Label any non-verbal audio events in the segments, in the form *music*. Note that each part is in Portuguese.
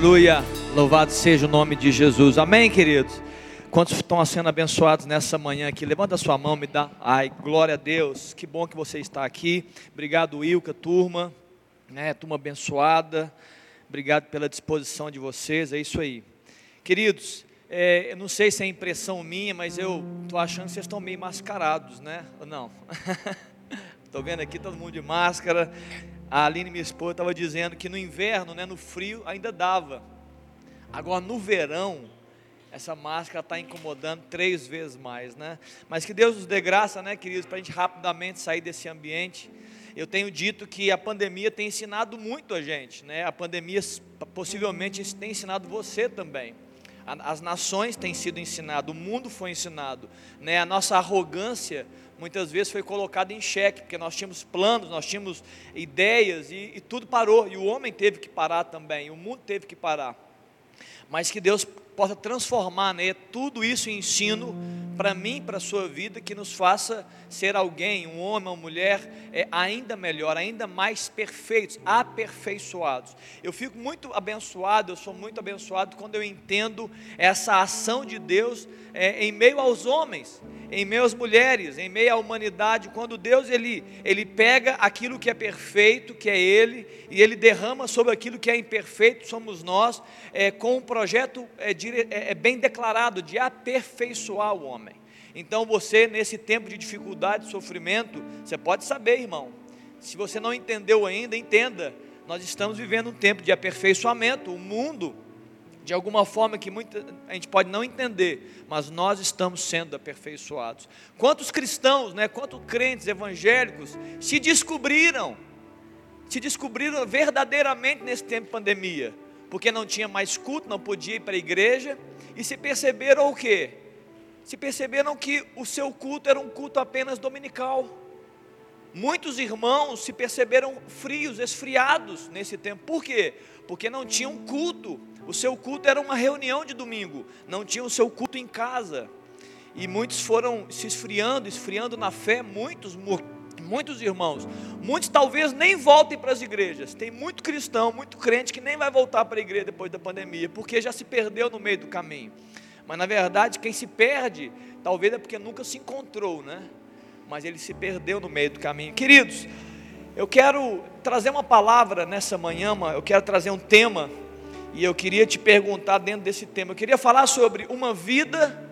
Aleluia. Louvado seja o nome de Jesus. Amém, queridos. Quantos estão sendo abençoados nessa manhã aqui? Levanta a sua mão, me dá. Ai, glória a Deus. Que bom que você está aqui. Obrigado, Ilka, turma. Né, turma abençoada. Obrigado pela disposição de vocês. É isso aí. Queridos, é, eu não sei se é impressão minha, mas eu estou achando que vocês estão meio mascarados, né? Ou não? *laughs* Estou vendo aqui todo mundo de máscara. A Aline, minha esposa, estava dizendo que no inverno, né, no frio, ainda dava. Agora no verão, essa máscara está incomodando três vezes mais, né? Mas que Deus nos dê graça, né, queridos, para a gente rapidamente sair desse ambiente. Eu tenho dito que a pandemia tem ensinado muito a gente, né? A pandemia possivelmente tem ensinado você também. As nações têm sido ensinadas, o mundo foi ensinado, né? A nossa arrogância muitas vezes foi colocada em xeque, porque nós tínhamos planos, nós tínhamos ideias e, e tudo parou, e o homem teve que parar também, o mundo teve que parar. Mas que Deus possa transformar né, tudo isso em ensino para mim, para a sua vida, que nos faça ser alguém, um homem, uma mulher, é, ainda melhor, ainda mais perfeitos, aperfeiçoados. Eu fico muito abençoado, eu sou muito abençoado quando eu entendo essa ação de Deus é, em meio aos homens em meio às mulheres, em meio à humanidade, quando Deus ele, ele pega aquilo que é perfeito, que é Ele, e Ele derrama sobre aquilo que é imperfeito, somos nós, é, com um projeto é, é, bem declarado de aperfeiçoar o homem. Então você, nesse tempo de dificuldade, sofrimento, você pode saber, irmão, se você não entendeu ainda, entenda, nós estamos vivendo um tempo de aperfeiçoamento, o mundo de alguma forma que muita, a gente pode não entender, mas nós estamos sendo aperfeiçoados. Quantos cristãos, né, quantos crentes evangélicos se descobriram, se descobriram verdadeiramente nesse tempo de pandemia, porque não tinha mais culto, não podia ir para a igreja, e se perceberam o quê? Se perceberam que o seu culto era um culto apenas dominical. Muitos irmãos se perceberam frios, esfriados nesse tempo. Por quê? Porque não tinham culto o seu culto era uma reunião de domingo, não tinha o seu culto em casa. E muitos foram se esfriando, esfriando na fé, muitos, muitos irmãos. Muitos talvez nem voltem para as igrejas. Tem muito cristão, muito crente que nem vai voltar para a igreja depois da pandemia, porque já se perdeu no meio do caminho. Mas na verdade, quem se perde, talvez é porque nunca se encontrou, né? Mas ele se perdeu no meio do caminho. Queridos, eu quero trazer uma palavra nessa manhã, eu quero trazer um tema e eu queria te perguntar dentro desse tema, eu queria falar sobre uma vida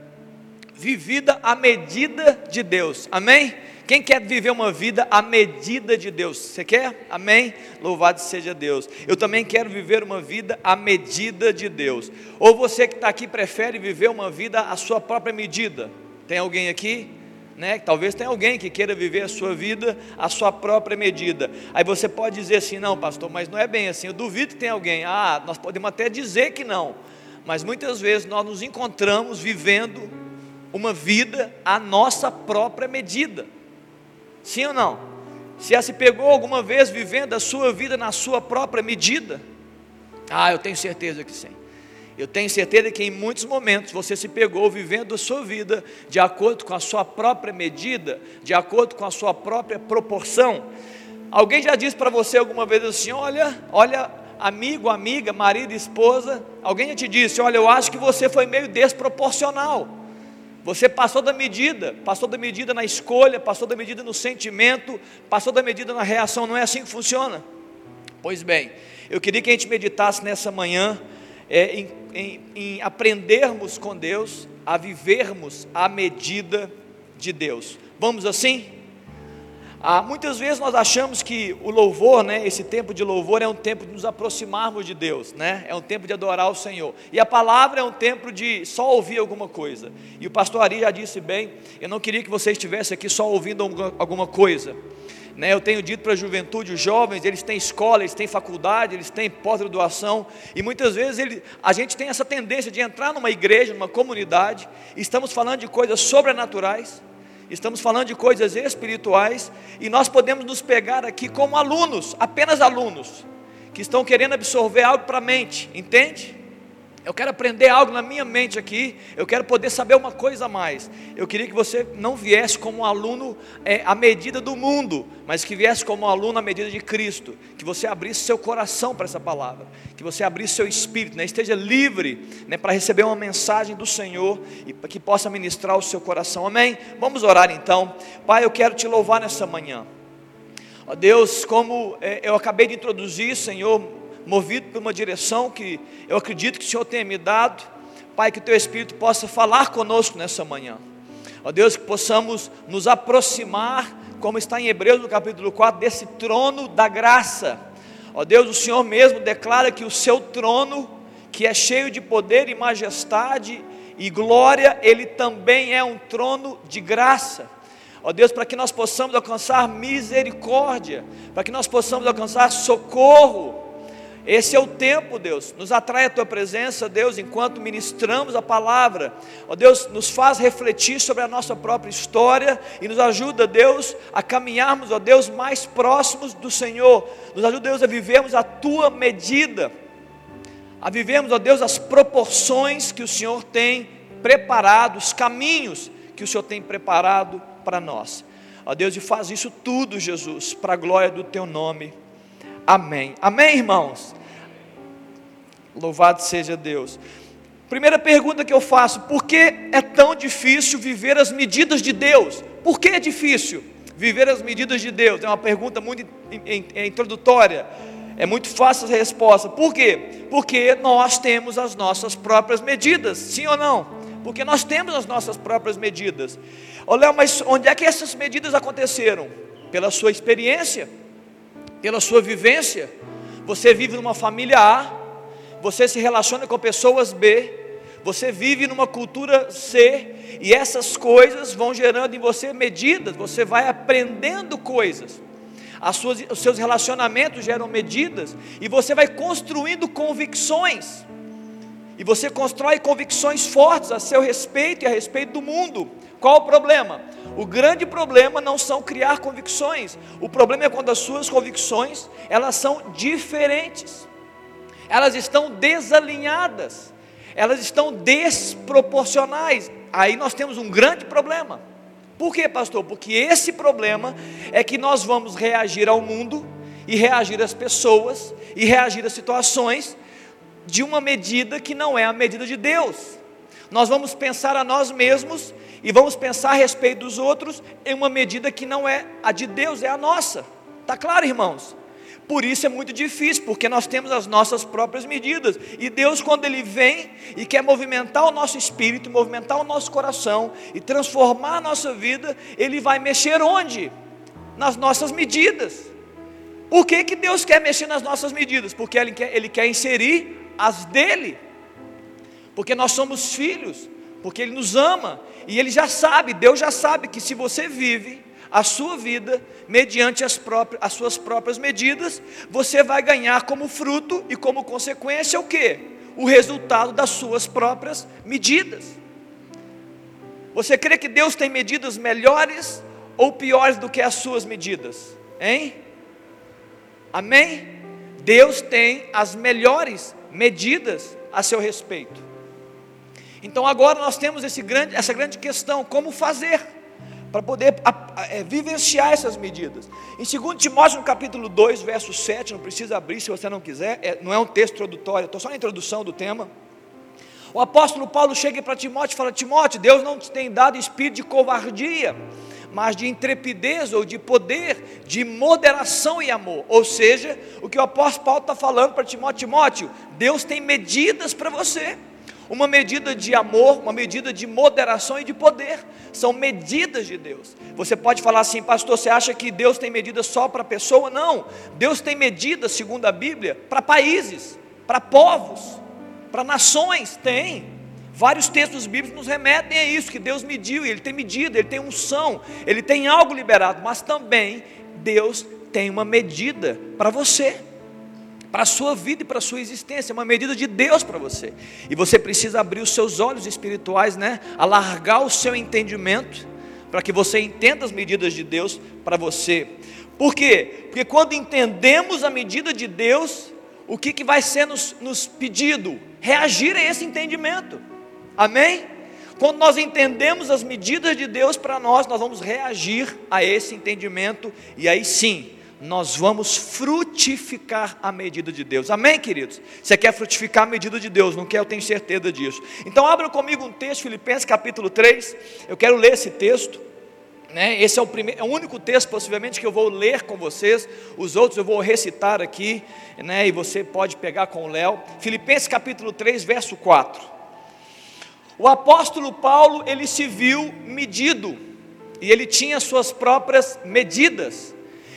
vivida à medida de Deus. Amém? Quem quer viver uma vida à medida de Deus? Você quer? Amém? Louvado seja Deus. Eu também quero viver uma vida à medida de Deus. Ou você que está aqui prefere viver uma vida à sua própria medida? Tem alguém aqui? né? Talvez tenha alguém que queira viver a sua vida à sua própria medida. Aí você pode dizer assim: não, pastor, mas não é bem assim. Eu duvido que tenha alguém. Ah, nós podemos até dizer que não, mas muitas vezes nós nos encontramos vivendo uma vida à nossa própria medida. Sim ou não? Se já se pegou alguma vez vivendo a sua vida na sua própria medida? Ah, eu tenho certeza que sim. Eu tenho certeza que em muitos momentos você se pegou vivendo a sua vida de acordo com a sua própria medida, de acordo com a sua própria proporção. Alguém já disse para você alguma vez assim: olha, olha, amigo, amiga, marido, esposa. Alguém já te disse: olha, eu acho que você foi meio desproporcional. Você passou da medida, passou da medida na escolha, passou da medida no sentimento, passou da medida na reação. Não é assim que funciona? Pois bem, eu queria que a gente meditasse nessa manhã é, em, em, em aprendermos com Deus a vivermos à medida de Deus. Vamos assim? Ah, muitas vezes nós achamos que o louvor, né, esse tempo de louvor é um tempo de nos aproximarmos de Deus, né, é um tempo de adorar o Senhor. E a palavra é um tempo de só ouvir alguma coisa. E o pastor Ari já disse bem: eu não queria que você estivesse aqui só ouvindo alguma coisa. Né, eu tenho dito para a juventude, os jovens, eles têm escola, eles têm faculdade, eles têm pós-graduação, e muitas vezes ele, a gente tem essa tendência de entrar numa igreja, numa comunidade, estamos falando de coisas sobrenaturais, estamos falando de coisas espirituais, e nós podemos nos pegar aqui como alunos, apenas alunos, que estão querendo absorver algo para a mente, entende? Eu quero aprender algo na minha mente aqui. Eu quero poder saber uma coisa a mais. Eu queria que você não viesse como um aluno é, à medida do mundo, mas que viesse como um aluno à medida de Cristo. Que você abrisse seu coração para essa palavra. Que você abrisse seu espírito, né? esteja livre né, para receber uma mensagem do Senhor e que possa ministrar o seu coração. Amém? Vamos orar então. Pai, eu quero te louvar nessa manhã. Ó Deus, como é, eu acabei de introduzir, Senhor movido por uma direção que eu acredito que o Senhor tenha me dado. Pai, que Teu Espírito possa falar conosco nessa manhã. Ó Deus, que possamos nos aproximar, como está em Hebreus no capítulo 4, desse trono da graça. Ó Deus, o Senhor mesmo declara que o seu trono, que é cheio de poder e majestade e glória, ele também é um trono de graça. Ó Deus, para que nós possamos alcançar misericórdia, para que nós possamos alcançar socorro, esse é o tempo, Deus. Nos atrai a tua presença, Deus, enquanto ministramos a palavra. Ó Deus, nos faz refletir sobre a nossa própria história e nos ajuda, Deus, a caminharmos, ó Deus, mais próximos do Senhor. Nos ajuda, Deus, a vivermos a tua medida. A vivermos, ó Deus, as proporções que o Senhor tem preparado, os caminhos que o Senhor tem preparado para nós. Ó Deus, e faz isso tudo, Jesus, para a glória do teu nome. Amém. Amém, irmãos? Louvado seja Deus. Primeira pergunta que eu faço: por que é tão difícil viver as medidas de Deus? Por que é difícil viver as medidas de Deus? É uma pergunta muito introdutória. É muito fácil a resposta. Por quê? Porque nós temos as nossas próprias medidas, sim ou não? Porque nós temos as nossas próprias medidas. Ô Léo, mas onde é que essas medidas aconteceram? Pela sua experiência pela sua vivência. Você vive numa família A, você se relaciona com pessoas B, você vive numa cultura C, e essas coisas vão gerando em você medidas, você vai aprendendo coisas. Suas, os seus relacionamentos geram medidas, e você vai construindo convicções. E você constrói convicções fortes a seu respeito e a respeito do mundo. Qual o problema? O grande problema não são criar convicções. O problema é quando as suas convicções, elas são diferentes. Elas estão desalinhadas. Elas estão desproporcionais. Aí nós temos um grande problema. Por quê, pastor? Porque esse problema é que nós vamos reagir ao mundo e reagir às pessoas e reagir às situações de uma medida que não é a medida de Deus. Nós vamos pensar a nós mesmos e vamos pensar a respeito dos outros em uma medida que não é a de Deus, é a nossa. Tá claro, irmãos? Por isso é muito difícil, porque nós temos as nossas próprias medidas. E Deus, quando Ele vem e quer movimentar o nosso espírito, movimentar o nosso coração e transformar a nossa vida, Ele vai mexer onde? Nas nossas medidas. Por que, que Deus quer mexer nas nossas medidas? Porque Ele quer, Ele quer inserir as dele. Porque nós somos filhos, porque Ele nos ama, e Ele já sabe, Deus já sabe que se você vive a sua vida mediante as, próprias, as suas próprias medidas, você vai ganhar como fruto e como consequência o que? O resultado das suas próprias medidas. Você crê que Deus tem medidas melhores ou piores do que as suas medidas? Hein? Amém? Deus tem as melhores medidas a seu respeito. Então agora nós temos grande, essa grande questão: como fazer para poder é, vivenciar essas medidas. Em 2 Timóteo, no capítulo 2, verso 7, não precisa abrir se você não quiser, é, não é um texto introdutório, estou só na introdução do tema. O apóstolo Paulo chega para Timóteo e fala: Timóteo, Deus não te tem dado espírito de covardia, mas de intrepidez ou de poder, de moderação e amor. Ou seja, o que o apóstolo Paulo está falando para Timóteo: Timóteo, Deus tem medidas para você uma medida de amor, uma medida de moderação e de poder. São medidas de Deus. Você pode falar assim, pastor, você acha que Deus tem medidas só para pessoa? Não. Deus tem medidas, segundo a Bíblia, para países, para povos, para nações. Tem. Vários textos bíblicos nos remetem a isso, que Deus mediu, Ele tem medida, Ele tem unção, Ele tem algo liberado, mas também Deus tem uma medida para você para a sua vida e para a sua existência, é uma medida de Deus para você. E você precisa abrir os seus olhos espirituais, né? Alargar o seu entendimento para que você entenda as medidas de Deus para você. Por quê? Porque quando entendemos a medida de Deus, o que, que vai ser nos, nos pedido? Reagir a esse entendimento, amém? Quando nós entendemos as medidas de Deus para nós, nós vamos reagir a esse entendimento, e aí sim, nós vamos frutificar a medida de Deus. Amém, queridos? Você quer frutificar a medida de Deus, não quer? Eu tenho certeza disso. Então, abra comigo um texto, Filipenses capítulo 3. Eu quero ler esse texto. Né? Esse é o, primeiro, é o único texto, possivelmente, que eu vou ler com vocês. Os outros eu vou recitar aqui, né? e você pode pegar com o Léo. Filipenses capítulo 3, verso 4. O apóstolo Paulo, ele se viu medido, e ele tinha suas próprias medidas.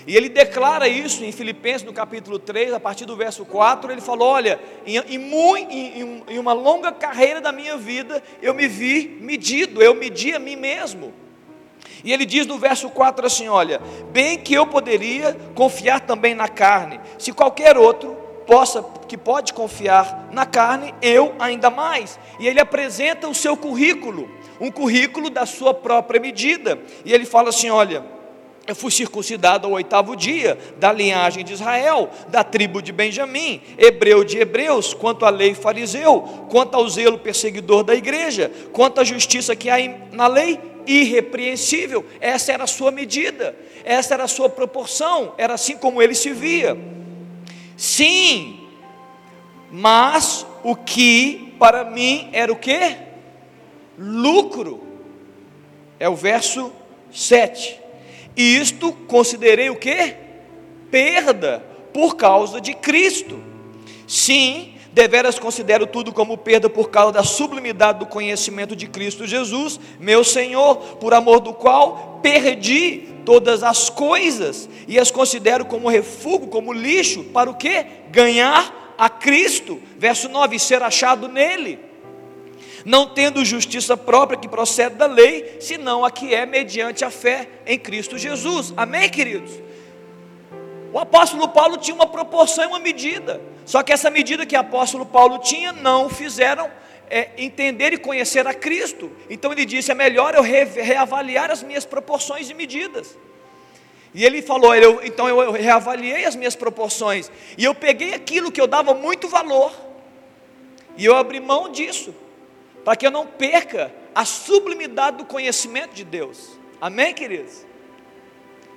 E ele declara isso em Filipenses, no capítulo 3, a partir do verso 4. Ele falou: Olha, em, em, em, uma longa carreira da minha vida, eu me vi medido, eu medi a mim mesmo. E ele diz no verso 4 assim: Olha, bem que eu poderia confiar também na carne, se qualquer outro possa, que pode confiar na carne, eu ainda mais. E ele apresenta o seu currículo, um currículo da sua própria medida. E ele fala assim: Olha eu fui circuncidado ao oitavo dia, da linhagem de Israel, da tribo de Benjamim, hebreu de hebreus, quanto à lei fariseu, quanto ao zelo perseguidor da igreja, quanto à justiça que há na lei, irrepreensível. Essa era a sua medida, essa era a sua proporção, era assim como ele se via. Sim, mas o que para mim era o que? Lucro. É o verso 7. Isto considerei o que? Perda por causa de Cristo. Sim, deveras considero tudo como perda por causa da sublimidade do conhecimento de Cristo Jesus, meu Senhor, por amor do qual perdi todas as coisas e as considero como refúgio, como lixo, para o que? Ganhar a Cristo. Verso 9: ser achado nele não tendo justiça própria que procede da lei, senão a que é mediante a fé em Cristo Jesus. Amém, queridos? O apóstolo Paulo tinha uma proporção e uma medida, só que essa medida que o apóstolo Paulo tinha não fizeram é, entender e conhecer a Cristo. Então ele disse: é melhor eu re, reavaliar as minhas proporções e medidas. E ele falou: eu, então eu reavaliei as minhas proporções, e eu peguei aquilo que eu dava muito valor, e eu abri mão disso para que eu não perca a sublimidade do conhecimento de Deus. Amém, queridos?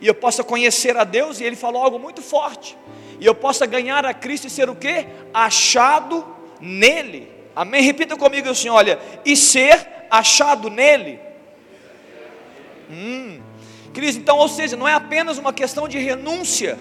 E eu possa conhecer a Deus, e ele falou algo muito forte. E eu possa ganhar a Cristo e ser o que? Achado nele. Amém? Repita comigo assim: olha, e ser achado nele. Hum. Queridos, então, ou seja, não é apenas uma questão de renúncia,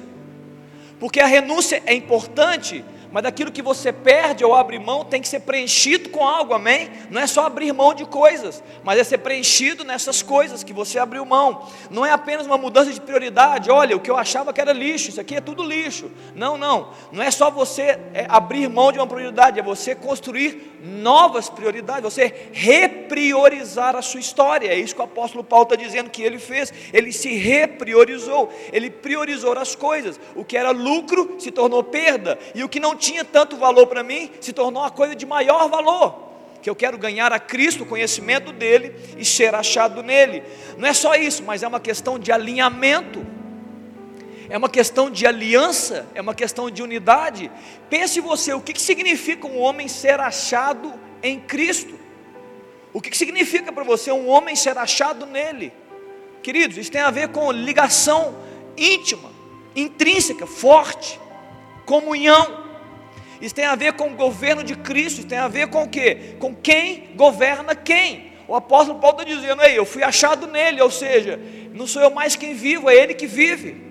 porque a renúncia é importante, mas daquilo que você perde ou abre mão tem que ser preenchido com algo, amém? Não é só abrir mão de coisas, mas é ser preenchido nessas coisas que você abriu mão. Não é apenas uma mudança de prioridade. Olha, o que eu achava que era lixo, isso aqui é tudo lixo. Não, não. Não é só você é, abrir mão de uma prioridade, é você construir novas prioridades, você repriorizar a sua história. É isso que o apóstolo Paulo está dizendo que ele fez. Ele se repriorizou, ele priorizou as coisas. O que era lucro se tornou perda, e o que não tinha tanto valor para mim, se tornou uma coisa de maior valor. Que eu quero ganhar a Cristo, o conhecimento dele e ser achado nele. Não é só isso, mas é uma questão de alinhamento, é uma questão de aliança, é uma questão de unidade. Pense você, o que, que significa um homem ser achado em Cristo? O que, que significa para você um homem ser achado nele? Queridos, isso tem a ver com ligação íntima, intrínseca, forte, comunhão. Isso tem a ver com o governo de Cristo, isso tem a ver com o quê? Com quem governa quem. O apóstolo Paulo está dizendo, aí, eu fui achado nele, ou seja, não sou eu mais quem vivo, é ele que vive.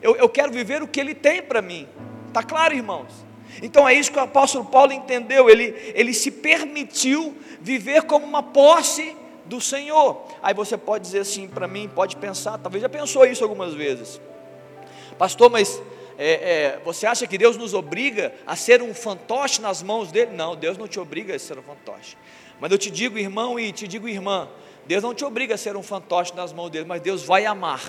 Eu, eu quero viver o que ele tem para mim. Está claro, irmãos? Então é isso que o apóstolo Paulo entendeu, ele, ele se permitiu viver como uma posse do Senhor. Aí você pode dizer assim para mim, pode pensar, talvez já pensou isso algumas vezes, pastor, mas é, é, você acha que Deus nos obriga a ser um fantoche nas mãos dele? Não, Deus não te obriga a ser um fantoche. Mas eu te digo, irmão, e te digo, irmã, Deus não te obriga a ser um fantoche nas mãos dele, mas Deus vai amar.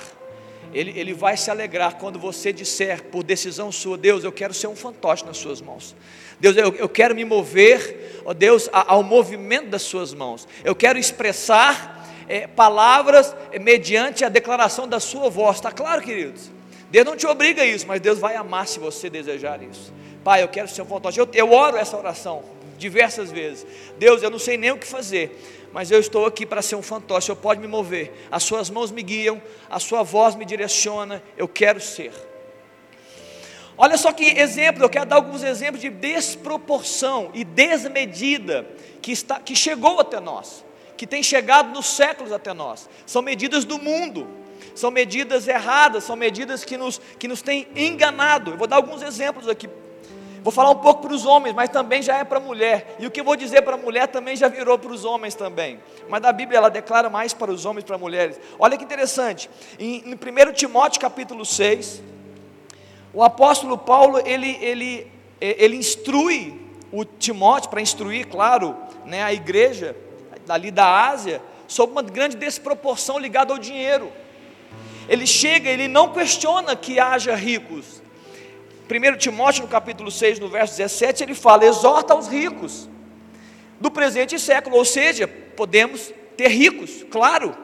Ele, ele vai se alegrar quando você disser, por decisão sua, Deus, eu quero ser um fantoche nas suas mãos. Deus, eu, eu quero me mover, ó Deus, ao movimento das suas mãos. Eu quero expressar é, palavras é, mediante a declaração da sua voz. Está claro, queridos? Deus não te obriga a isso, mas Deus vai amar se você desejar isso. Pai, eu quero ser um fantoche. Eu, eu oro essa oração diversas vezes. Deus, eu não sei nem o que fazer, mas eu estou aqui para ser um fantoche. Eu pode me mover. As suas mãos me guiam, a sua voz me direciona. Eu quero ser. Olha só que exemplo, eu quero dar alguns exemplos de desproporção e desmedida que, está, que chegou até nós, que tem chegado nos séculos até nós. São medidas do mundo, são medidas erradas, são medidas que nos, que nos têm enganado. Eu vou dar alguns exemplos aqui. Vou falar um pouco para os homens, mas também já é para a mulher. E o que eu vou dizer para a mulher também já virou para os homens também. Mas a Bíblia ela declara mais para os homens para mulheres. Olha que interessante. Em, em 1 Timóteo capítulo 6, o apóstolo Paulo, ele, ele, ele instrui o Timóteo, para instruir, claro, né, a igreja ali da Ásia, sobre uma grande desproporção ligada ao dinheiro. Ele chega, ele não questiona que haja ricos. 1 Timóteo, no capítulo 6, no verso 17, ele fala: exorta os ricos do presente século, ou seja, podemos ter ricos, claro,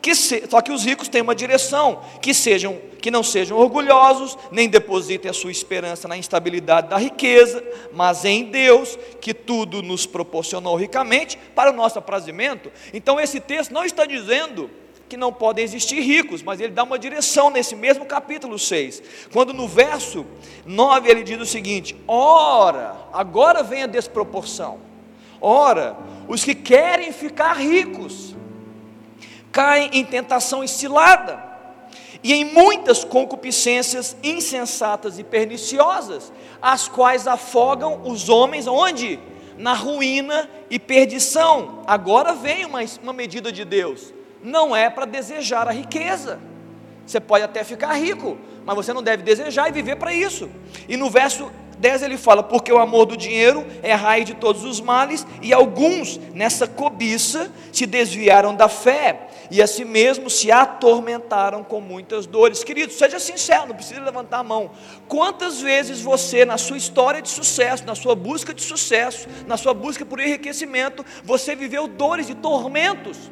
que se, só que os ricos têm uma direção, que sejam, que não sejam orgulhosos, nem depositem a sua esperança na instabilidade da riqueza, mas em Deus, que tudo nos proporcionou ricamente para o nosso aprazimento. Então esse texto não está dizendo que não podem existir ricos, mas ele dá uma direção nesse mesmo capítulo 6. Quando no verso 9 ele diz o seguinte: Ora, agora vem a desproporção. Ora, os que querem ficar ricos caem em tentação estilada e em muitas concupiscências insensatas e perniciosas, as quais afogam os homens onde? Na ruína e perdição. Agora vem uma, uma medida de Deus. Não é para desejar a riqueza. Você pode até ficar rico, mas você não deve desejar e viver para isso. E no verso 10 ele fala: Porque o amor do dinheiro é raiz de todos os males, e alguns nessa cobiça se desviaram da fé e a si mesmo se atormentaram com muitas dores. Querido, seja sincero, não precisa levantar a mão. Quantas vezes você, na sua história de sucesso, na sua busca de sucesso, na sua busca por enriquecimento, você viveu dores e tormentos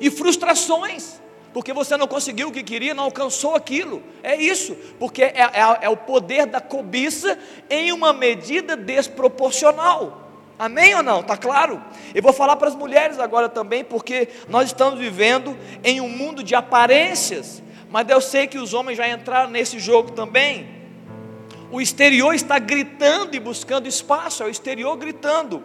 e frustrações? porque você não conseguiu o que queria, não alcançou aquilo. É isso, porque é, é, é, o poder da cobiça em uma medida desproporcional. Amém ou não? Está claro? Eu vou falar para as mulheres agora também, porque nós estamos vivendo em um mundo de aparências, mas eu sei que os homens já entraram nesse jogo também. O exterior está gritando e buscando espaço, é o exterior gritando.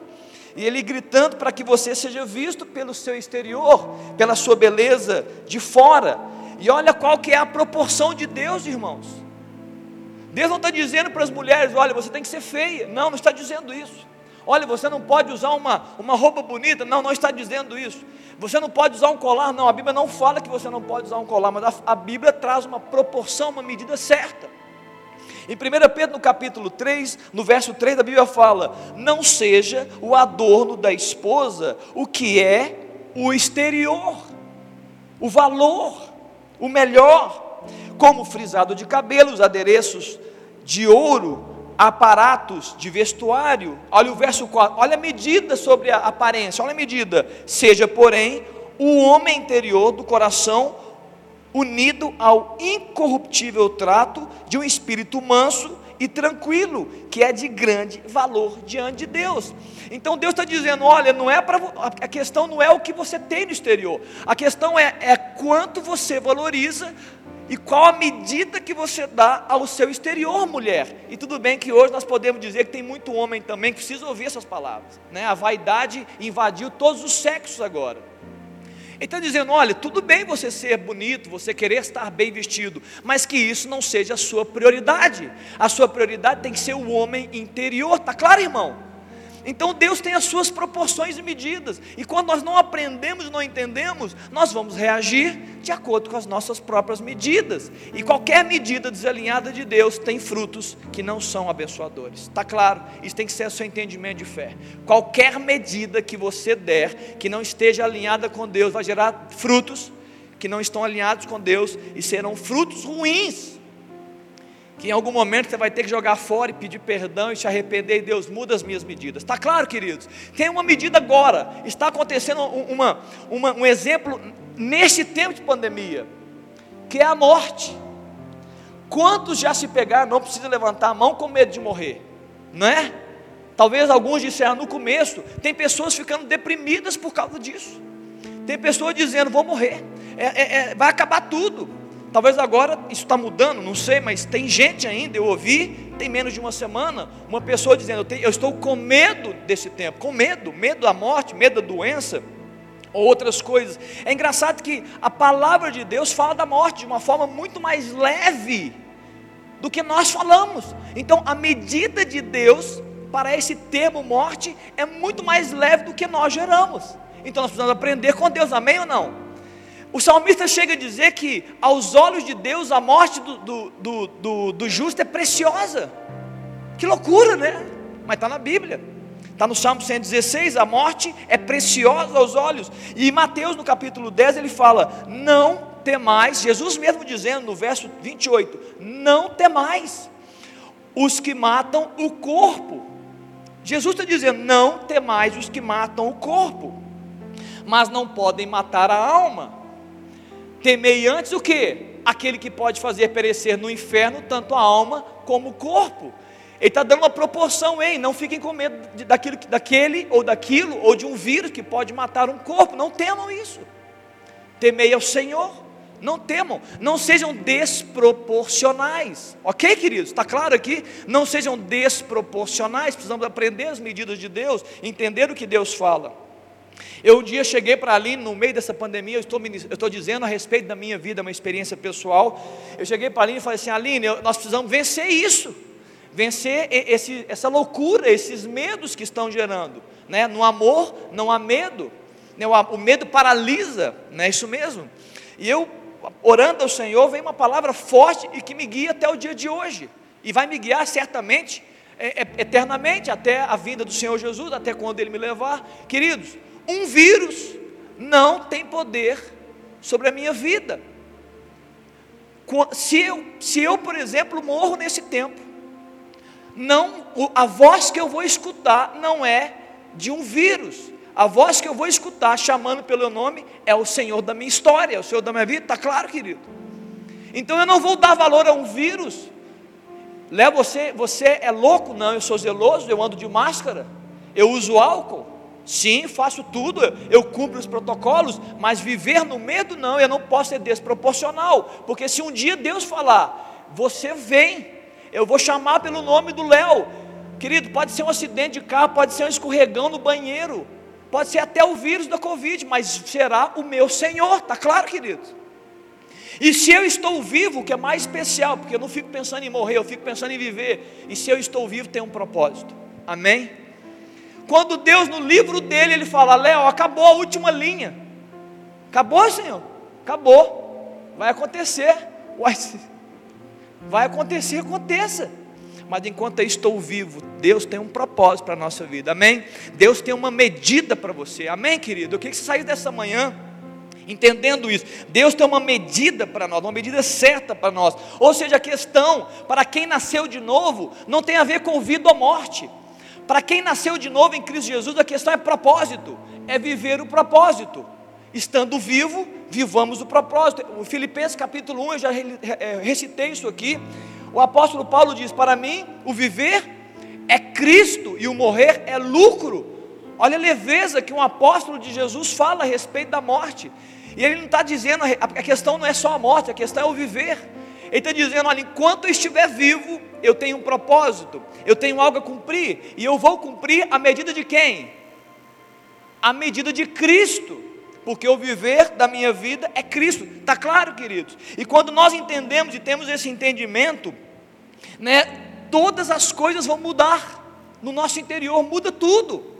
E ele gritando para que você seja visto pelo seu exterior, pela sua beleza de fora. E olha qual que é a proporção de Deus, irmãos. Deus não está dizendo para as mulheres, olha, você tem que ser feia. Não, não está dizendo isso. Olha, você não pode usar uma, uma roupa bonita. Não, não está dizendo isso. Você não pode usar um colar. Não, a Bíblia não fala que você não pode usar um colar, mas a, a Bíblia traz uma proporção, uma medida certa. Em 1 Pedro, no capítulo 3, no verso 3, a Bíblia fala: Não seja o adorno da esposa o que é o exterior, o valor, o melhor, como frisado de cabelos, adereços de ouro, aparatos de vestuário. Olha o verso 4, olha a medida sobre a aparência, olha a medida. Seja, porém, o homem interior do coração unido ao incorruptível trato de um espírito manso e tranquilo, que é de grande valor diante de Deus. Então Deus está dizendo: olha, não é para a questão não é o que você tem no exterior, a questão é, é quanto você valoriza e qual a medida que você dá ao seu exterior, mulher? E tudo bem que hoje nós podemos dizer que tem muito homem também que precisa ouvir essas palavras. Né? A vaidade invadiu todos os sexos agora. Ele está dizendo: olha, tudo bem você ser bonito, você querer estar bem vestido, mas que isso não seja a sua prioridade. A sua prioridade tem que ser o homem interior, está claro, irmão? Então Deus tem as suas proporções e medidas. E quando nós não aprendemos, não entendemos, nós vamos reagir de acordo com as nossas próprias medidas. E qualquer medida desalinhada de Deus tem frutos que não são abençoadores. Está claro? Isso tem que ser o seu entendimento de fé. Qualquer medida que você der que não esteja alinhada com Deus vai gerar frutos que não estão alinhados com Deus e serão frutos ruins que em algum momento você vai ter que jogar fora e pedir perdão e se arrepender, e Deus muda as minhas medidas. Está claro, queridos? Tem uma medida agora, está acontecendo uma, uma, um exemplo neste tempo de pandemia, que é a morte. Quantos já se pegaram, não precisa levantar a mão com medo de morrer, não é? Talvez alguns disseram no começo, tem pessoas ficando deprimidas por causa disso. Tem pessoas dizendo, vou morrer, é, é, é, vai acabar tudo. Talvez agora isso está mudando, não sei, mas tem gente ainda, eu ouvi, tem menos de uma semana, uma pessoa dizendo, eu, estou com medo desse tempo, com medo, medo da morte, medo da doença, ou outras coisas. É engraçado que a palavra de Deus fala da morte de uma forma muito mais leve do que nós falamos. Então, a medida de Deus para esse termo morte é muito mais leve do que nós geramos. Então, nós precisamos aprender com Deus, amém ou não? O salmista chega a dizer que, aos olhos de Deus, a morte do, do, do, do, do justo é preciosa. Que loucura, né? Mas está na Bíblia. Está no Salmo 116, a morte é preciosa aos olhos. E Mateus, no capítulo 10, ele fala: Não temais, Jesus mesmo dizendo no verso 28, não temais os que matam o corpo. Jesus está dizendo: não temais os que matam o corpo, mas não podem matar a alma. Temei antes o que? Aquele que pode fazer perecer no inferno tanto a alma como o corpo. Ele está dando uma proporção, hein? Não fiquem com medo daquilo, daquele ou daquilo, ou de um vírus que pode matar um corpo. Não temam isso. Temei ao Senhor. Não temam, não sejam desproporcionais, ok, queridos? Está claro aqui? Não sejam desproporcionais, precisamos aprender as medidas de Deus, entender o que Deus fala. Eu um dia cheguei para ali no meio dessa pandemia, eu estou, eu estou dizendo a respeito da minha vida, uma experiência pessoal. Eu cheguei para a Aline e falei assim: Aline, nós precisamos vencer isso, vencer esse, essa loucura, esses medos que estão gerando. Né? No amor não há medo, né? o medo paralisa, não é isso mesmo? E eu, orando ao Senhor, vem uma palavra forte e que me guia até o dia de hoje, e vai me guiar certamente é, é, eternamente até a vinda do Senhor Jesus, até quando Ele me levar. Queridos, um vírus não tem poder sobre a minha vida. Se eu, se eu, por exemplo, morro nesse tempo, não, a voz que eu vou escutar não é de um vírus. A voz que eu vou escutar chamando pelo nome é o Senhor da minha história, é o Senhor da minha vida, está claro, querido? Então eu não vou dar valor a um vírus. Léo, você, você é louco? Não, eu sou zeloso, eu ando de máscara, eu uso álcool. Sim, faço tudo, eu cumpro os protocolos, mas viver no medo não, eu não posso ser desproporcional, porque se um dia Deus falar, você vem, eu vou chamar pelo nome do Léo, querido, pode ser um acidente de carro, pode ser um escorregão no banheiro, pode ser até o vírus da Covid, mas será o meu Senhor, está claro, querido? E se eu estou vivo, que é mais especial, porque eu não fico pensando em morrer, eu fico pensando em viver, e se eu estou vivo, tem um propósito, amém? Quando Deus, no livro dele, ele fala: Léo, acabou a última linha. Acabou, Senhor? Acabou. Vai acontecer. *laughs* Vai acontecer, aconteça. Mas enquanto eu estou vivo, Deus tem um propósito para a nossa vida, amém? Deus tem uma medida para você, amém, querido? Eu que você saísse dessa manhã entendendo isso. Deus tem uma medida para nós, uma medida certa para nós. Ou seja, a questão para quem nasceu de novo não tem a ver com vida ou morte. Para quem nasceu de novo em Cristo Jesus, a questão é propósito, é viver o propósito. Estando vivo, vivamos o propósito. O Filipenses capítulo 1, eu já é, recitei isso aqui. O apóstolo Paulo diz: Para mim, o viver é Cristo e o morrer é lucro. Olha a leveza que um apóstolo de Jesus fala a respeito da morte. E ele não está dizendo, a questão não é só a morte, a questão é o viver. Ele está dizendo: olha, enquanto eu estiver vivo, eu tenho um propósito, eu tenho algo a cumprir, e eu vou cumprir a medida de quem? A medida de Cristo, porque o viver da minha vida é Cristo, está claro, queridos? E quando nós entendemos e temos esse entendimento, né, todas as coisas vão mudar no nosso interior, muda tudo.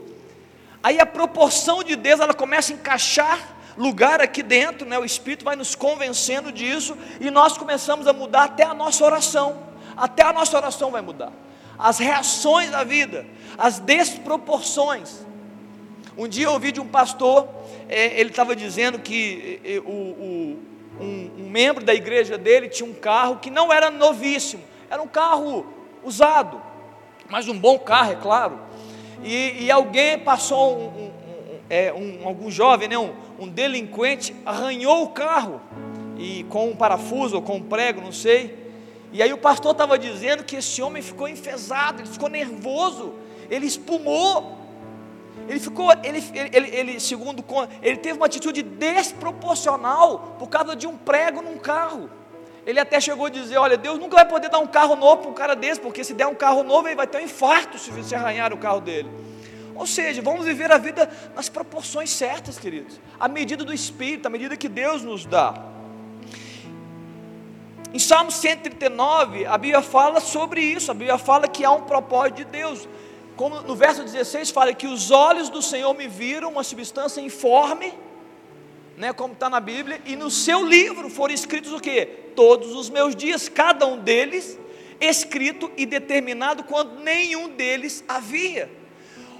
Aí a proporção de Deus ela começa a encaixar lugar aqui dentro, né? O Espírito vai nos convencendo disso e nós começamos a mudar até a nossa oração. Até a nossa oração vai mudar. As reações da vida, as desproporções. Um dia eu ouvi de um pastor, é, ele estava dizendo que é, o, o, um, um membro da igreja dele tinha um carro que não era novíssimo, era um carro usado, mas um bom carro, é claro. E, e alguém passou um, um, é, um, algum jovem, né, um, um delinquente, arranhou o carro e com um parafuso ou com um prego, não sei, E aí o pastor estava dizendo que esse homem ficou enfesado, ele ficou nervoso, ele espumou. Ele ficou, ele, ele, ele, segundo ele teve uma atitude desproporcional por causa de um prego num carro. Ele até chegou a dizer: Olha, Deus nunca vai poder dar um carro novo para um cara desse, porque se der um carro novo, ele vai ter um infarto se você arranhar o carro dele. Ou seja, vamos viver a vida nas proporções certas, queridos, à medida do Espírito, à medida que Deus nos dá. Em Salmo 139, a Bíblia fala sobre isso, a Bíblia fala que há um propósito de Deus. Como no verso 16 fala que os olhos do Senhor me viram uma substância informe, né, como está na Bíblia, e no seu livro foram escritos o que? Todos os meus dias, cada um deles escrito e determinado quando nenhum deles havia.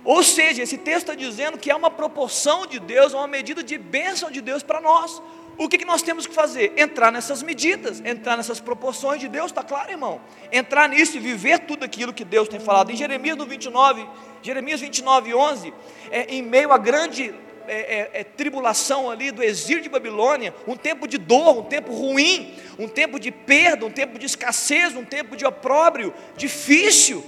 Ou seja, esse texto está dizendo que há uma proporção de Deus, uma medida de bênção de Deus para nós. O que, que nós temos que fazer? Entrar nessas medidas, entrar nessas proporções de Deus, está claro, irmão? Entrar nisso e viver tudo aquilo que Deus tem falado. Em Jeremias no 29, Jeremias 29, 11, é, em meio à grande é, é, é, tribulação ali do exílio de Babilônia, um tempo de dor, um tempo ruim, um tempo de perda, um tempo de escassez, um tempo de opróbrio, difícil.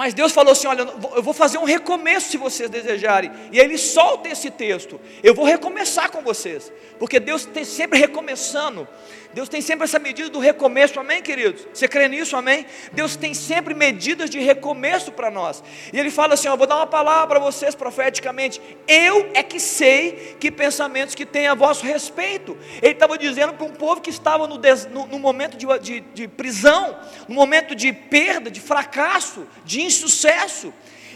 Mas Deus falou assim: Olha, eu vou fazer um recomeço se vocês desejarem. E aí ele solta esse texto. Eu vou recomeçar com vocês. Porque Deus tem sempre recomeçando. Deus tem sempre essa medida do recomeço, amém, queridos? Você crê nisso, amém? Deus tem sempre medidas de recomeço para nós. E Ele fala assim: ó, vou dar uma palavra para vocês profeticamente. Eu é que sei que pensamentos que têm a vosso respeito. Ele estava dizendo para um povo que estava no, des, no, no momento de, de, de prisão, no momento de perda, de fracasso, de insucesso.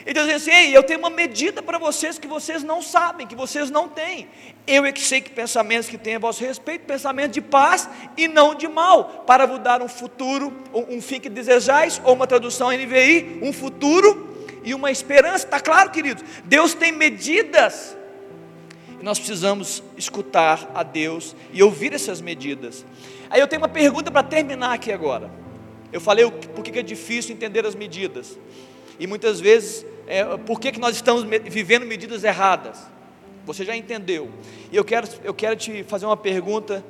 Ele diz assim: Ei, eu tenho uma medida para vocês que vocês não sabem, que vocês não têm. Eu é que sei que pensamentos que têm a vosso respeito, pensamento de paz e não de mal, para vos dar um futuro, um, um fim que desejais, ou uma tradução NVI, um futuro e uma esperança. Está claro, queridos? Deus tem medidas. E nós precisamos escutar a Deus e ouvir essas medidas. Aí eu tenho uma pergunta para terminar aqui agora. Eu falei por que é difícil entender as medidas. E muitas vezes é, por que, que nós estamos vivendo medidas erradas. Você já entendeu. E eu quero, eu quero te fazer uma pergunta.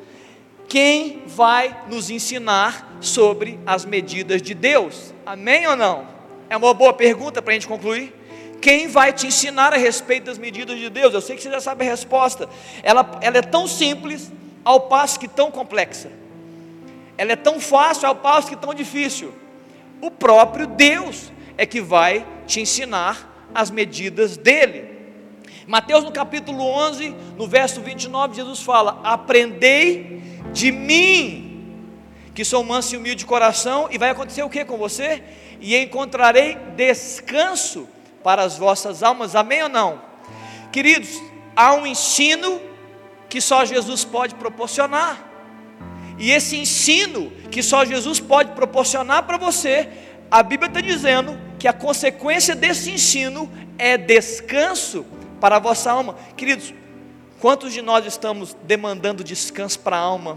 Quem vai nos ensinar sobre as medidas de Deus? Amém ou não? É uma boa pergunta para a gente concluir. Quem vai te ensinar a respeito das medidas de Deus? Eu sei que você já sabe a resposta. Ela, ela é tão simples, ao passo que tão complexa. Ela é tão fácil, ao passo que tão difícil. O próprio Deus é que vai te ensinar as medidas dele. Mateus no capítulo 11, no verso 29, Jesus fala: Aprendei de mim, que sou manso e humilde de coração, e vai acontecer o que com você? E encontrarei descanso para as vossas almas, amém ou não? Queridos, há um ensino que só Jesus pode proporcionar, e esse ensino que só Jesus pode proporcionar para você a Bíblia está dizendo que a consequência desse ensino é descanso para a vossa alma. Queridos, quantos de nós estamos demandando descanso para a alma?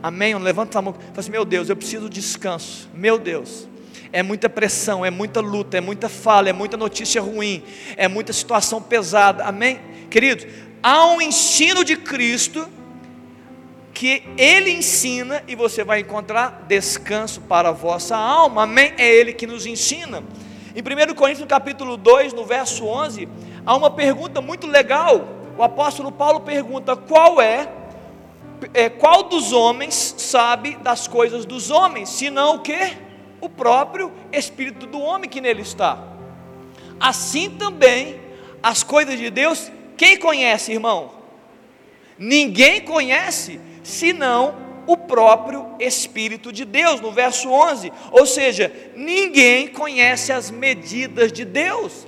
Amém? Levanta a mão. Fala assim, meu Deus, eu preciso de descanso. Meu Deus. É muita pressão, é muita luta, é muita fala, é muita notícia ruim, é muita situação pesada. Amém? Queridos, há um ensino de Cristo que Ele ensina e você vai encontrar descanso para a vossa alma, amém? É Ele que nos ensina. Em 1 Coríntios, capítulo 2, no verso 11, há uma pergunta muito legal. O apóstolo Paulo pergunta: qual é, é qual dos homens sabe das coisas dos homens, senão o que? O próprio Espírito do homem que nele está. Assim também, as coisas de Deus, quem conhece, irmão? Ninguém conhece, senão o próprio Espírito de Deus, no verso 11. Ou seja, ninguém conhece as medidas de Deus,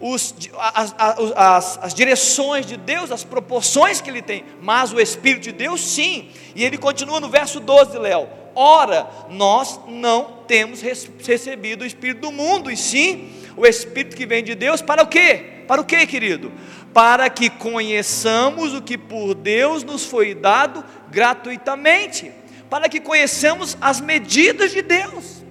os, as, as, as, direções de Deus, as proporções que Ele tem, mas o Espírito de Deus sim. E ele continua no verso 12, Léo. Ora, nós não temos recebido o Espírito do mundo, e sim o Espírito que vem de Deus, para o quê? Para o quê, querido? Para que conheçamos o que por Deus nos foi dado gratuitamente, para que conheçamos as medidas de Deus.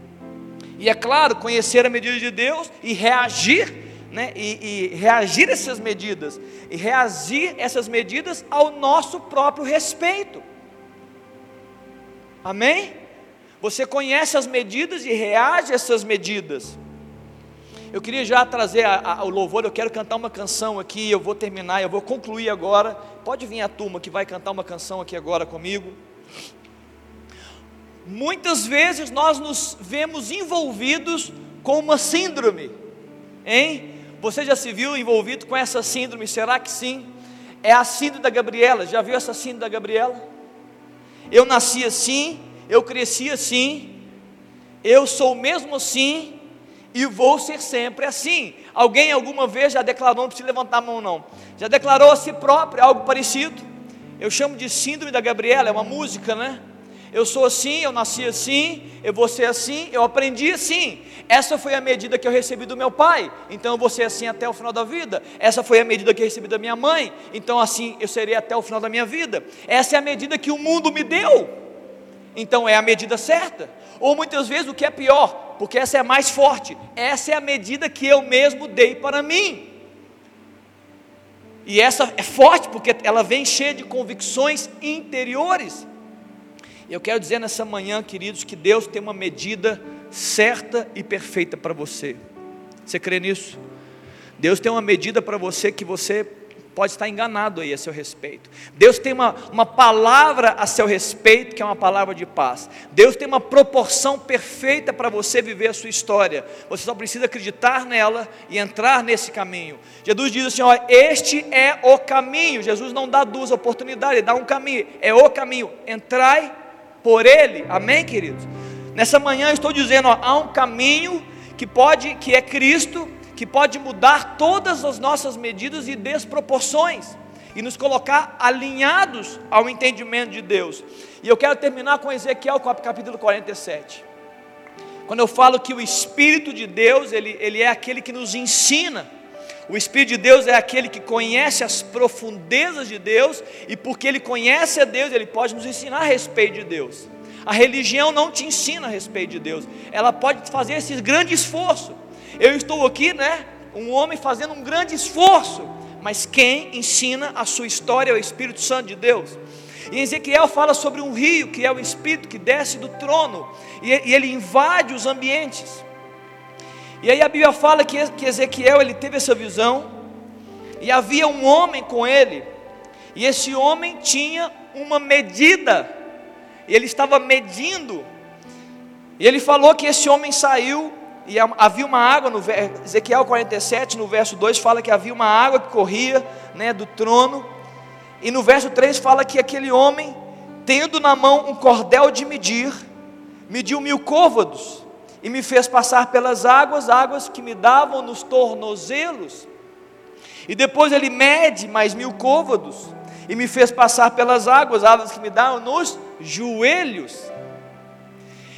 E é claro, conhecer a medida de Deus e reagir, né, e, e reagir a essas medidas, e reagir essas medidas ao nosso próprio respeito. Amém? Você conhece as medidas e reage a essas medidas. Eu queria já trazer a, a, o louvor, eu quero cantar uma canção aqui, eu vou terminar, eu vou concluir agora. Pode vir a turma que vai cantar uma canção aqui agora comigo. Muitas vezes nós nos vemos envolvidos com uma síndrome, hein? Você já se viu envolvido com essa síndrome? Será que sim? É a síndrome da Gabriela. Já viu essa síndrome da Gabriela? Eu nasci assim, eu cresci assim, eu sou mesmo assim, e vou ser sempre assim. Alguém alguma vez já declarou, não precisa levantar a mão não, já declarou a si próprio algo parecido? Eu chamo de síndrome da Gabriela, é uma música, né? Eu sou assim, eu nasci assim, eu vou ser assim, eu aprendi assim. Essa foi a medida que eu recebi do meu pai, então eu vou ser assim até o final da vida. Essa foi a medida que eu recebi da minha mãe, então assim eu serei até o final da minha vida. Essa é a medida que o mundo me deu, então é a medida certa. Ou muitas vezes o que é pior, porque essa é a mais forte. Essa é a medida que eu mesmo dei para mim. E essa é forte porque ela vem cheia de convicções interiores. Eu quero dizer nessa manhã, queridos, que Deus tem uma medida certa e perfeita para você. Você crê nisso? Deus tem uma medida para você que você pode estar enganado aí a seu respeito. Deus tem uma, uma palavra a seu respeito, que é uma palavra de paz. Deus tem uma proporção perfeita para você viver a sua história. Você só precisa acreditar nela e entrar nesse caminho. Jesus diz assim: ó, este é o caminho. Jesus não dá duas oportunidades, ele dá um caminho. É o caminho. Entrai por ele. Amém, queridos? Nessa manhã eu estou dizendo, ó, há um caminho que pode, que é Cristo que pode mudar todas as nossas medidas e desproporções e nos colocar alinhados ao entendimento de Deus. E eu quero terminar com Ezequiel capítulo 47. Quando eu falo que o Espírito de Deus, ele, ele é aquele que nos ensina. O Espírito de Deus é aquele que conhece as profundezas de Deus, e porque ele conhece a Deus, ele pode nos ensinar a respeito de Deus. A religião não te ensina a respeito de Deus, ela pode fazer esse grande esforço, eu estou aqui, né? Um homem fazendo um grande esforço, mas quem ensina a sua história é o Espírito Santo de Deus. E Ezequiel fala sobre um rio que é o Espírito que desce do trono e, ele invade os ambientes. E aí a Bíblia fala que, Ezequiel ele teve essa visão e havia um homem com ele e esse homem tinha uma medida. Ele estava medindo. E ele falou que esse homem saiu e havia uma água, no Ezequiel 47, no verso 2, fala que havia uma água que corria né, do trono, e no verso 3 fala que aquele homem, tendo na mão um cordel de medir, mediu mil côvados, e me fez passar pelas águas, águas que me davam nos tornozelos, e depois ele mede mais mil côvados, e me fez passar pelas águas, águas que me davam nos joelhos,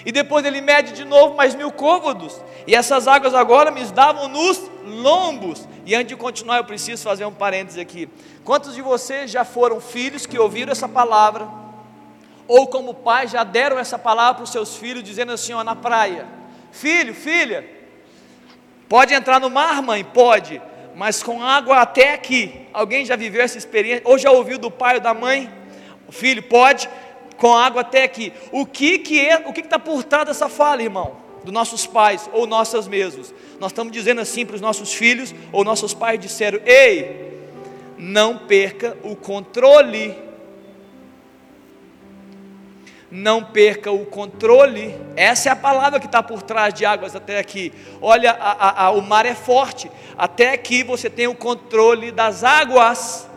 e depois ele mede de novo mais mil côvados. E essas águas agora me davam nos lombos. E antes de continuar, eu preciso fazer um parênteses aqui. Quantos de vocês já foram filhos que ouviram essa palavra? Ou como pais já deram essa palavra para os seus filhos, dizendo assim, ó, na praia: Filho, filha, pode entrar no mar, mãe? Pode, mas com água até aqui. Alguém já viveu essa experiência? Ou já ouviu do pai ou da mãe? Filho pode, com água até aqui. O que que é, o que está por trás dessa fala, irmão? Dos nossos pais ou nossas mesmos. Nós estamos dizendo assim para os nossos filhos, ou nossos pais disseram: Ei, não perca o controle. Não perca o controle. Essa é a palavra que está por trás de águas até aqui. Olha, a, a, a, o mar é forte. Até aqui você tem o controle das águas.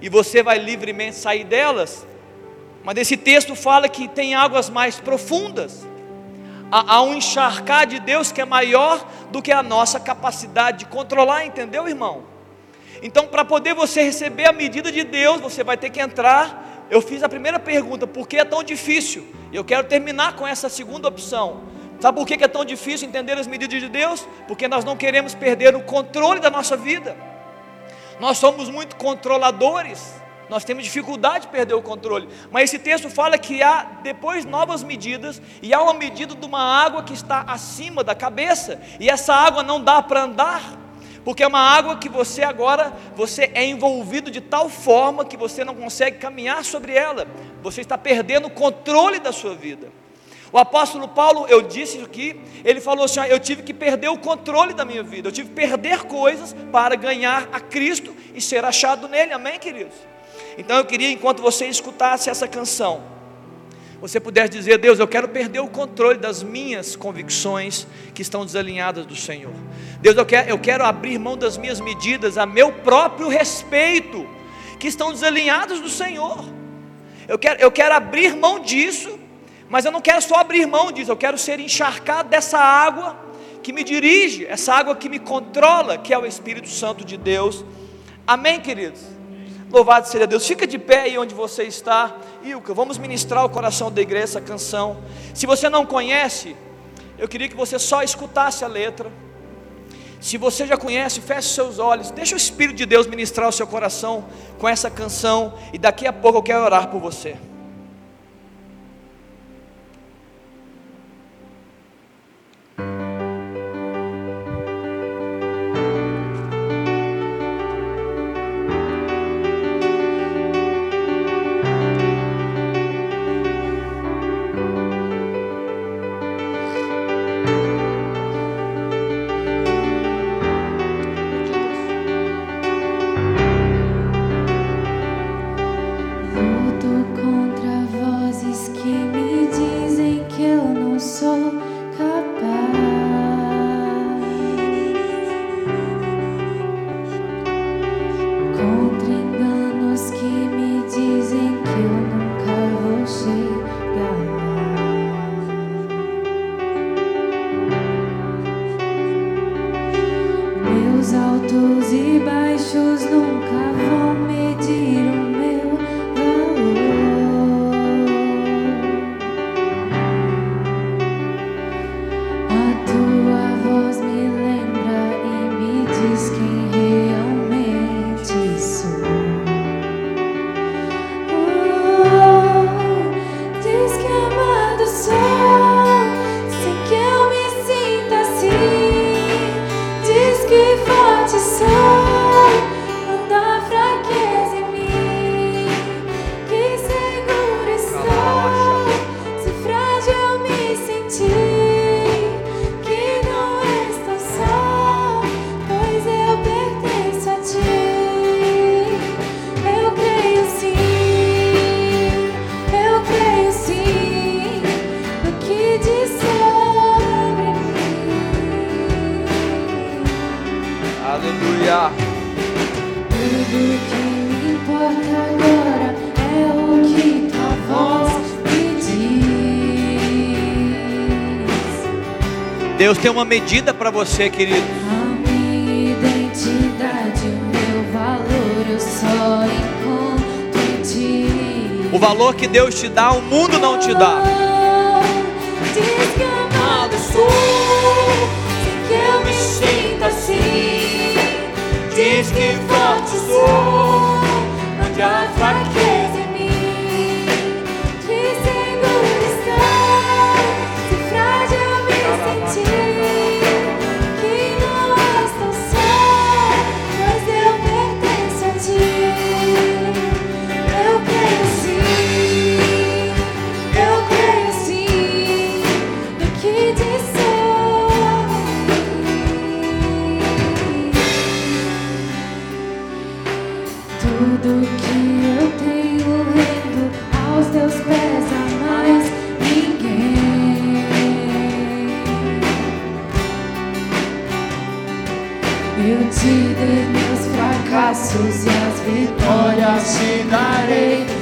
E você vai livremente sair delas. Mas esse texto fala que tem águas mais profundas. Há, há um encharcar de Deus que é maior do que a nossa capacidade de controlar, entendeu, irmão? Então, para poder você receber a medida de Deus, você vai ter que entrar. Eu fiz a primeira pergunta: por que é tão difícil? Eu quero terminar com essa segunda opção. Sabe por que é tão difícil entender as medidas de Deus? Porque nós não queremos perder o controle da nossa vida. Nós somos muito controladores. Nós temos dificuldade de perder o controle. Mas esse texto fala que há depois novas medidas, e há uma medida de uma água que está acima da cabeça, e essa água não dá para andar, porque é uma água que você agora, você é envolvido de tal forma que você não consegue caminhar sobre ela, você está perdendo o controle da sua vida. O apóstolo Paulo, eu disse aqui, ele falou assim: eu tive que perder o controle da minha vida, eu tive que perder coisas para ganhar a Cristo e ser achado nele, amém, queridos? Então eu queria, enquanto você escutasse essa canção, você pudesse dizer: Deus, eu quero perder o controle das minhas convicções que estão desalinhadas do Senhor. Deus, eu quero, eu quero abrir mão das minhas medidas a meu próprio respeito, que estão desalinhadas do Senhor. Eu quero, eu quero abrir mão disso mas eu não quero só abrir mão disso, eu quero ser encharcado dessa água que me dirige, essa água que me controla, que é o Espírito Santo de Deus. Amém, queridos? Louvado seja Deus. Fica de pé aí onde você está. Ilka, vamos ministrar o coração da igreja essa canção. Se você não conhece, eu queria que você só escutasse a letra. Se você já conhece, feche seus olhos. Deixa o Espírito de Deus ministrar o seu coração com essa canção. E daqui a pouco eu quero orar por você. altos e baixos nunca Deus tem uma medida para você, querido. A minha identidade, o meu valor, eu só encontro em ti. O valor que Deus te dá, o mundo não te dá. Diz que amado sou, que eu me sinta assim. Diz que forte sou, onde há fraqueza e vitórias te darei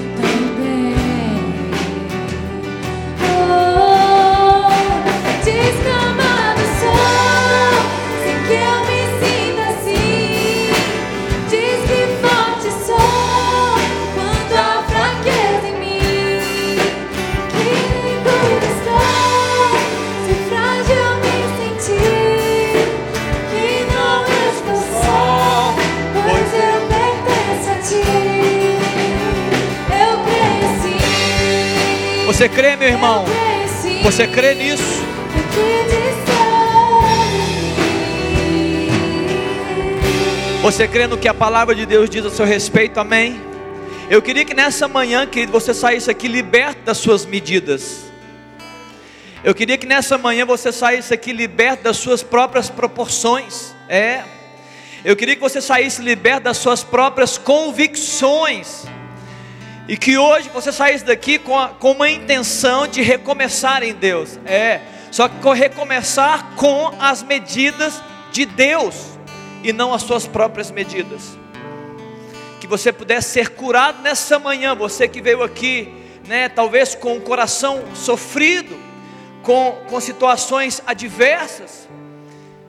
Você crê, meu irmão? Você crê nisso? Você crê no que a palavra de Deus diz a seu respeito? Amém? Eu queria que nessa manhã, querido, você saísse aqui liberto das suas medidas. Eu queria que nessa manhã você saísse aqui liberto das suas próprias proporções. É. Eu queria que você saísse liberto das suas próprias convicções. E que hoje você saísse daqui com, a, com uma intenção de recomeçar em Deus. É. Só que recomeçar com as medidas de Deus e não as suas próprias medidas. Que você pudesse ser curado nessa manhã, você que veio aqui, né, talvez com o coração sofrido com, com situações adversas,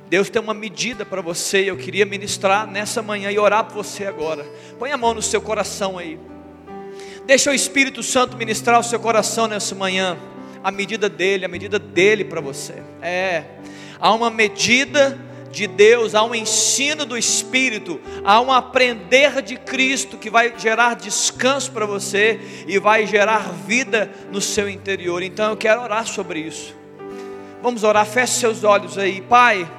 Deus tem uma medida para você. Eu queria ministrar nessa manhã e orar por você agora. Põe a mão no seu coração aí. Deixa o Espírito Santo ministrar o seu coração nessa manhã. A medida dele, a medida dele para você. É. Há uma medida de Deus, há um ensino do Espírito, há um aprender de Cristo que vai gerar descanso para você e vai gerar vida no seu interior. Então eu quero orar sobre isso. Vamos orar, feche seus olhos aí, Pai.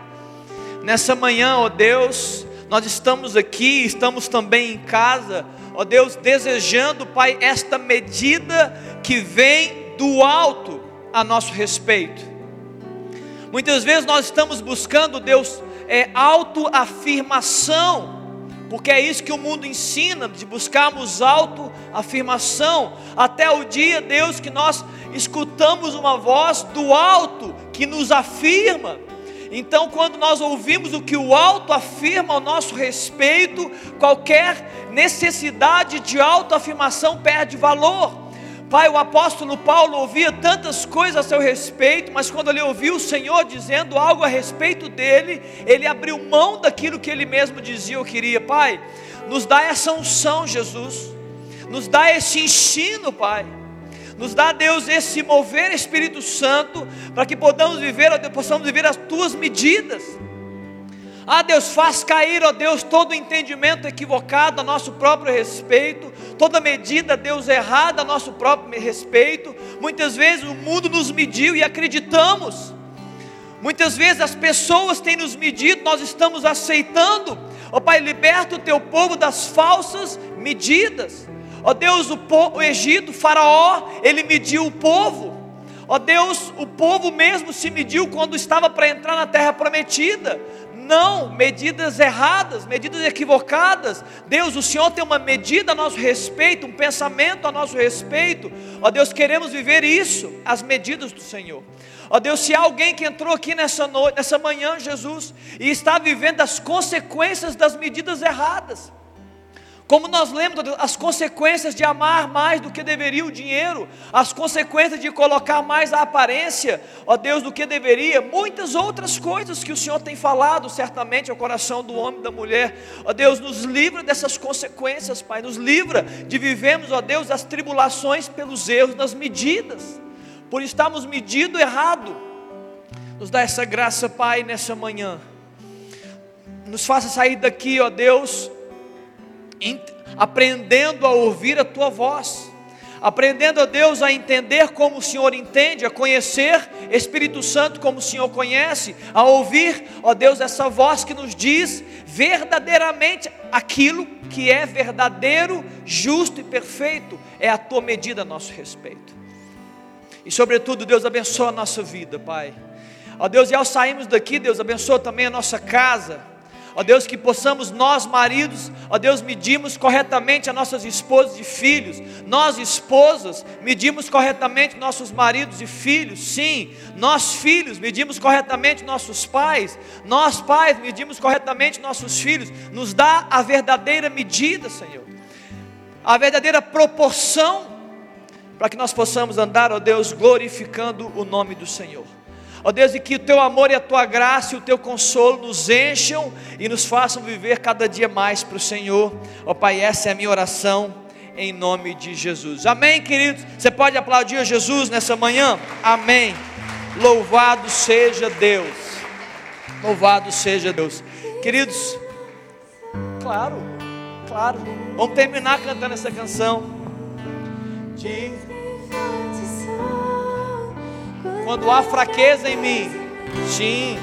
Nessa manhã, ó Deus, nós estamos aqui, estamos também em casa, ó Deus, desejando, Pai, esta medida que vem do alto a nosso respeito. Muitas vezes nós estamos buscando, Deus, é, autoafirmação, porque é isso que o mundo ensina, de buscarmos autoafirmação, até o dia, Deus, que nós escutamos uma voz do alto que nos afirma. Então, quando nós ouvimos o que o alto afirma ao nosso respeito, qualquer necessidade de autoafirmação perde valor. Pai, o apóstolo Paulo ouvia tantas coisas a seu respeito, mas quando ele ouviu o Senhor dizendo algo a respeito dele, ele abriu mão daquilo que ele mesmo dizia ou queria. Pai, nos dá essa unção, Jesus, nos dá esse ensino, Pai. Nos dá, Deus, esse mover Espírito Santo, para que possamos viver, possamos viver as tuas medidas. Ah, Deus, faz cair, ó Deus, todo entendimento equivocado a nosso próprio respeito, toda medida, Deus, errada a nosso próprio respeito. Muitas vezes o mundo nos mediu e acreditamos. Muitas vezes as pessoas têm nos medido, nós estamos aceitando. Ó Pai, liberta o teu povo das falsas medidas. Ó Deus, o, povo, o Egito, o Faraó, ele mediu o povo. Ó Deus, o povo mesmo se mediu quando estava para entrar na terra prometida. Não, medidas erradas, medidas equivocadas. Deus, o Senhor tem uma medida a nosso respeito, um pensamento a nosso respeito. Ó Deus, queremos viver isso, as medidas do Senhor. Ó Deus, se há alguém que entrou aqui nessa noite, nessa manhã, Jesus, e está vivendo as consequências das medidas erradas, como nós lemos as consequências de amar mais do que deveria o dinheiro, as consequências de colocar mais a aparência, ó Deus, do que deveria, muitas outras coisas que o Senhor tem falado certamente ao coração do homem e da mulher. Ó Deus, nos livra dessas consequências, Pai, nos livra de vivermos, ó Deus, as tribulações pelos erros nas medidas, por estarmos medindo errado. Nos dá essa graça, Pai, nessa manhã. Nos faça sair daqui, ó Deus, aprendendo a ouvir a tua voz, aprendendo a Deus a entender como o Senhor entende, a conhecer Espírito Santo como o Senhor conhece, a ouvir, ó Deus, essa voz que nos diz verdadeiramente aquilo que é verdadeiro, justo e perfeito, é a tua medida a nosso respeito. E sobretudo, Deus abençoa a nossa vida, Pai. Ó Deus, e ao sairmos daqui, Deus abençoa também a nossa casa Ó Deus, que possamos nós, maridos, ó Deus, medimos corretamente as nossas esposas e filhos. Nós, esposas, medimos corretamente nossos maridos e filhos. Sim, nós, filhos, medimos corretamente nossos pais. Nós, pais, medimos corretamente nossos filhos. Nos dá a verdadeira medida, Senhor. A verdadeira proporção para que nós possamos andar, ó Deus, glorificando o nome do Senhor. Ó Deus, e que o teu amor e a tua graça e o teu consolo nos encham e nos façam viver cada dia mais para o Senhor. Ó Pai, essa é a minha oração em nome de Jesus. Amém, queridos? Você pode aplaudir a Jesus nessa manhã? Amém. Louvado seja Deus. Louvado seja Deus. Queridos, claro, claro. Vamos terminar cantando essa canção. De quando há fraqueza em mim, sim.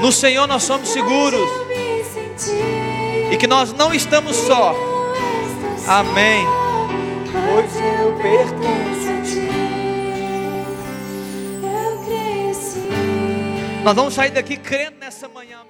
No Senhor nós somos seguros. E que nós não estamos só. Amém. Pois eu pertenço a ti. Nós vamos sair daqui crendo nessa manhã.